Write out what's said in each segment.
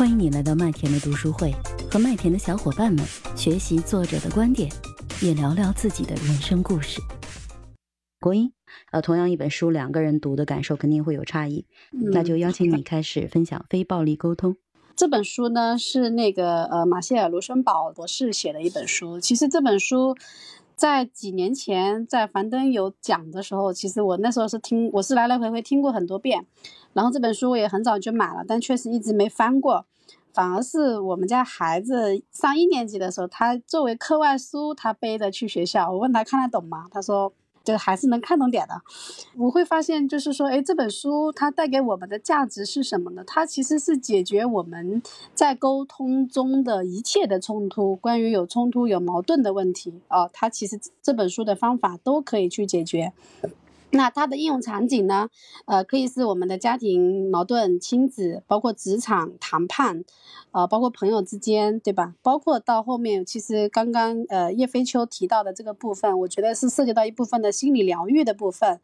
欢迎你来到麦田的读书会，和麦田的小伙伴们学习作者的观点，也聊聊自己的人生故事。国英，呃，同样一本书，两个人读的感受肯定会有差异，那就邀请你开始分享非暴力沟通。这本书呢是那个呃马歇尔·卢森堡博士写的一本书。其实这本书在几年前在樊登有讲的时候，其实我那时候是听，我是来来回回听过很多遍。然后这本书我也很早就买了，但确实一直没翻过。反而是我们家孩子上一年级的时候，他作为课外书，他背着去学校。我问他看得懂吗？他说。就还是能看懂点的，我会发现，就是说，哎，这本书它带给我们的价值是什么呢？它其实是解决我们在沟通中的一切的冲突，关于有冲突、有矛盾的问题啊，它其实这本书的方法都可以去解决。那它的应用场景呢？呃，可以是我们的家庭矛盾、亲子，包括职场谈判，啊，包括朋友之间，对吧？包括到后面，其实刚刚呃叶飞秋提到的这个部分，我觉得是涉及到一部分的心理疗愈的部分，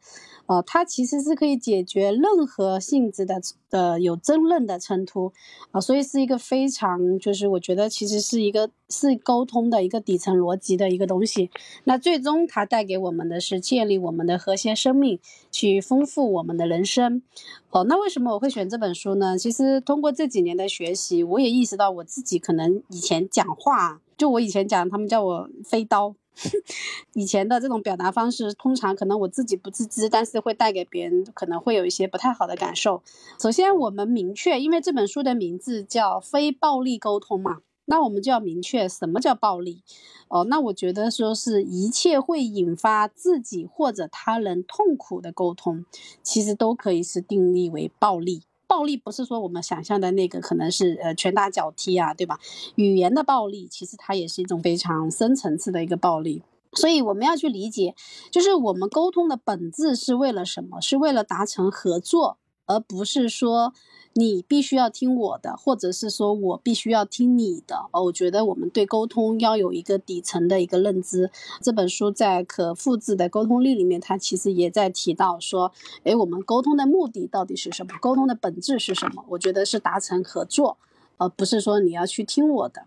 呃，它其实是可以解决任何性质的的有争论的冲突，啊，所以是一个非常就是我觉得其实是一个是沟通的一个底层逻辑的一个东西。那最终它带给我们的是建立我们的和谐生。命去丰富我们的人生，哦，那为什么我会选这本书呢？其实通过这几年的学习，我也意识到我自己可能以前讲话，就我以前讲，他们叫我飞刀，以前的这种表达方式，通常可能我自己不自知，但是会带给别人可能会有一些不太好的感受。首先，我们明确，因为这本书的名字叫《非暴力沟通》嘛。那我们就要明确什么叫暴力，哦，那我觉得说是一切会引发自己或者他人痛苦的沟通，其实都可以是定义为暴力。暴力不是说我们想象的那个可能是呃拳打脚踢啊，对吧？语言的暴力其实它也是一种非常深层次的一个暴力，所以我们要去理解，就是我们沟通的本质是为了什么？是为了达成合作，而不是说。你必须要听我的，或者是说我必须要听你的。哦，我觉得我们对沟通要有一个底层的一个认知。这本书在可复制的沟通力里面，它其实也在提到说，诶，我们沟通的目的到底是什么？沟通的本质是什么？我觉得是达成合作，而不是说你要去听我的。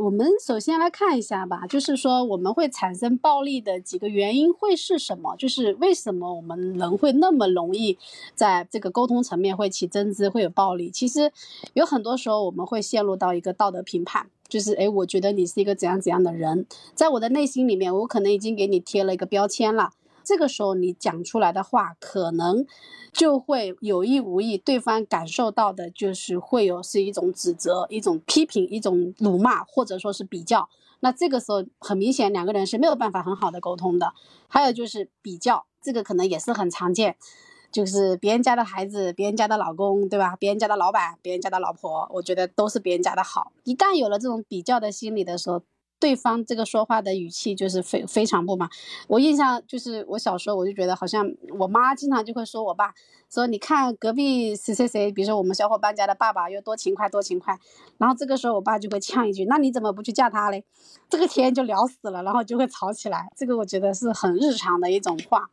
我们首先来看一下吧，就是说我们会产生暴力的几个原因会是什么？就是为什么我们人会那么容易在这个沟通层面会起争执，会有暴力？其实有很多时候我们会陷入到一个道德评判，就是诶，我觉得你是一个怎样怎样的人，在我的内心里面，我可能已经给你贴了一个标签了。这个时候你讲出来的话，可能就会有意无意，对方感受到的就是会有是一种指责、一种批评、一种辱骂，或者说是比较。那这个时候很明显，两个人是没有办法很好的沟通的。还有就是比较，这个可能也是很常见，就是别人家的孩子、别人家的老公，对吧？别人家的老板、别人家的老婆，我觉得都是别人家的好。一旦有了这种比较的心理的时候，对方这个说话的语气就是非非常不满。我印象就是我小时候我就觉得好像我妈经常就会说我爸说你看隔壁谁谁谁，比如说我们小伙伴家的爸爸又多勤快多勤快，然后这个时候我爸就会呛一句，那你怎么不去嫁他嘞？这个天就聊死了，然后就会吵起来。这个我觉得是很日常的一种话。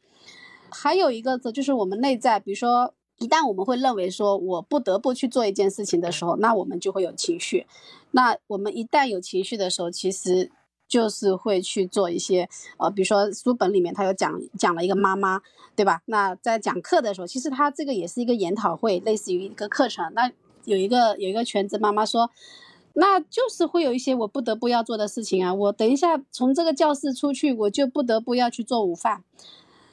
还有一个就是我们内在，比如说。一旦我们会认为说我不得不去做一件事情的时候，那我们就会有情绪。那我们一旦有情绪的时候，其实就是会去做一些呃，比如说书本里面他有讲讲了一个妈妈，对吧？那在讲课的时候，其实他这个也是一个研讨会，类似于一个课程。那有一个有一个全职妈妈说，那就是会有一些我不得不要做的事情啊。我等一下从这个教室出去，我就不得不要去做午饭。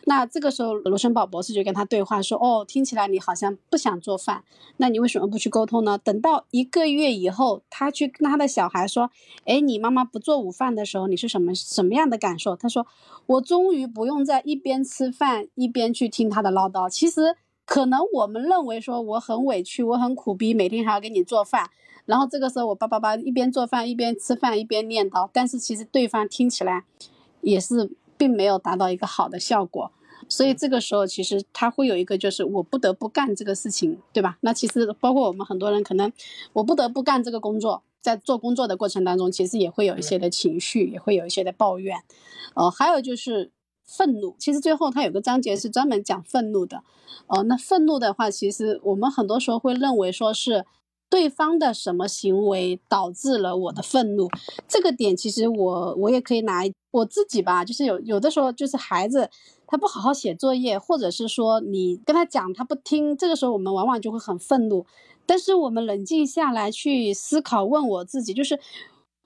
那这个时候，罗森堡博士就跟他对话说：“哦，听起来你好像不想做饭，那你为什么不去沟通呢？等到一个月以后，他去跟他的小孩说：‘哎，你妈妈不做午饭的时候，你是什么什么样的感受？’他说：‘我终于不用在一边吃饭一边去听他的唠叨。’其实，可能我们认为说我很委屈，我很苦逼，每天还要给你做饭，然后这个时候我爸爸爸一边做饭一边吃饭一边念叨，但是其实对方听起来也是。”并没有达到一个好的效果，所以这个时候其实他会有一个，就是我不得不干这个事情，对吧？那其实包括我们很多人，可能我不得不干这个工作，在做工作的过程当中，其实也会有一些的情绪，也会有一些的抱怨，呃，还有就是愤怒。其实最后他有个章节是专门讲愤怒的，哦，那愤怒的话，其实我们很多时候会认为说是对方的什么行为导致了我的愤怒？这个点其实我我也可以拿我自己吧，就是有有的时候就是孩子他不好好写作业，或者是说你跟他讲他不听，这个时候我们往往就会很愤怒。但是我们冷静下来去思考，问我自己，就是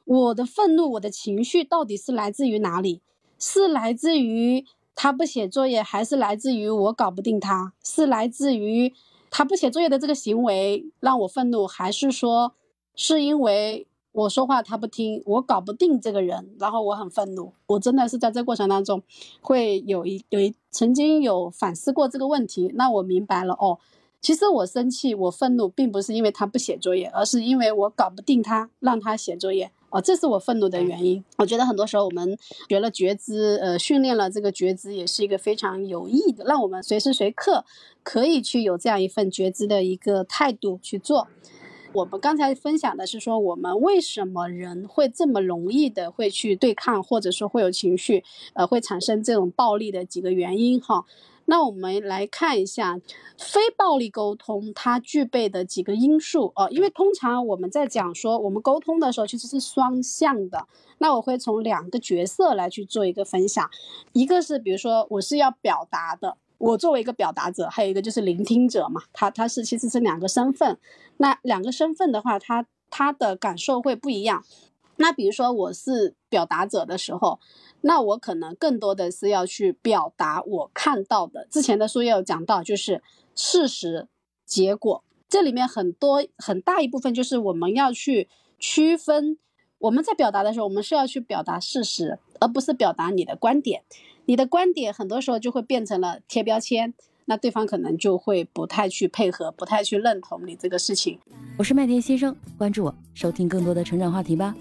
我的愤怒，我的情绪到底是来自于哪里？是来自于他不写作业，还是来自于我搞不定他？是来自于？他不写作业的这个行为让我愤怒，还是说是因为我说话他不听，我搞不定这个人，然后我很愤怒。我真的是在这过程当中会有一有一曾经有反思过这个问题。那我明白了哦，其实我生气我愤怒并不是因为他不写作业，而是因为我搞不定他，让他写作业。哦，这是我愤怒的原因。我觉得很多时候我们学了觉知，呃，训练了这个觉知，也是一个非常有益的，让我们随时随刻可以去有这样一份觉知的一个态度去做。我们刚才分享的是说，我们为什么人会这么容易的会去对抗，或者说会有情绪，呃，会产生这种暴力的几个原因哈。那我们来看一下非暴力沟通它具备的几个因素哦，因为通常我们在讲说我们沟通的时候其实是双向的。那我会从两个角色来去做一个分享，一个是比如说我是要表达的，我作为一个表达者，还有一个就是聆听者嘛，他他是其实是两个身份。那两个身份的话，他他的感受会不一样。那比如说我是表达者的时候。那我可能更多的是要去表达我看到的。之前的书也有讲到，就是事实、结果，这里面很多很大一部分就是我们要去区分。我们在表达的时候，我们是要去表达事实，而不是表达你的观点。你的观点很多时候就会变成了贴标签，那对方可能就会不太去配合，不太去认同你这个事情。我是麦田先生，关注我，收听更多的成长话题吧。